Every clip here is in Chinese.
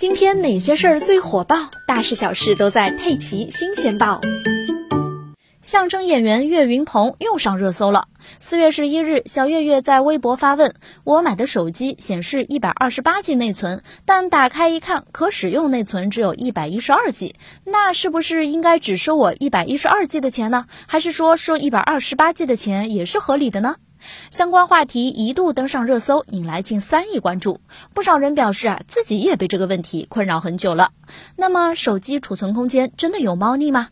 今天哪些事儿最火爆？大事小事都在《佩奇新鲜报》。相声演员岳云鹏又上热搜了。四月十一日，小岳岳在微博发问：“我买的手机显示一百二十八 G 内存，但打开一看，可使用内存只有一百一十二 G，那是不是应该只收我一百一十二 G 的钱呢？还是说收一百二十八 G 的钱也是合理的呢？”相关话题一度登上热搜，引来近三亿关注。不少人表示啊，自己也被这个问题困扰很久了。那么，手机储存空间真的有猫腻吗？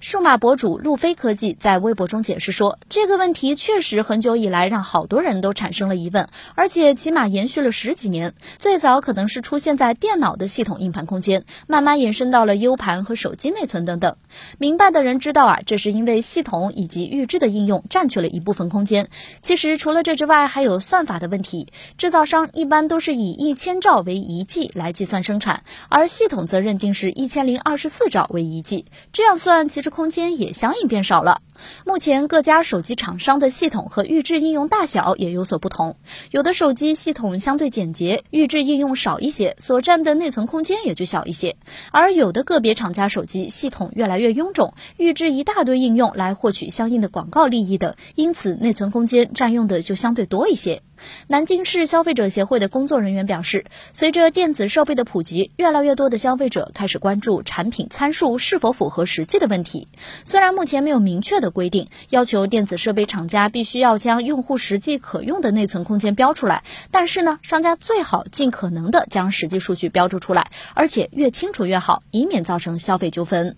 数码博主路飞科技在微博中解释说，这个问题确实很久以来让好多人都产生了疑问，而且起码延续了十几年。最早可能是出现在电脑的系统硬盘空间，慢慢延伸到了 U 盘和手机内存等等。明白的人知道啊，这是因为系统以及预制的应用占据了一部分空间。其实除了这之外，还有算法的问题。制造商一般都是以一千兆为一 G 来计算生产，而系统则认定是一千零二十四兆为一 G，这样算。但其实空间也相应变少了。目前各家手机厂商的系统和预制应用大小也有所不同，有的手机系统相对简洁，预制应用少一些，所占的内存空间也就小一些；而有的个别厂家手机系统越来越臃肿，预制一大堆应用来获取相应的广告利益的，因此内存空间占用的就相对多一些。南京市消费者协会的工作人员表示，随着电子设备的普及，越来越多的消费者开始关注产品参数是否符合实际的问题。虽然目前没有明确的规定要求电子设备厂家必须要将用户实际可用的内存空间标出来，但是呢，商家最好尽可能的将实际数据标注出来，而且越清楚越好，以免造成消费纠纷。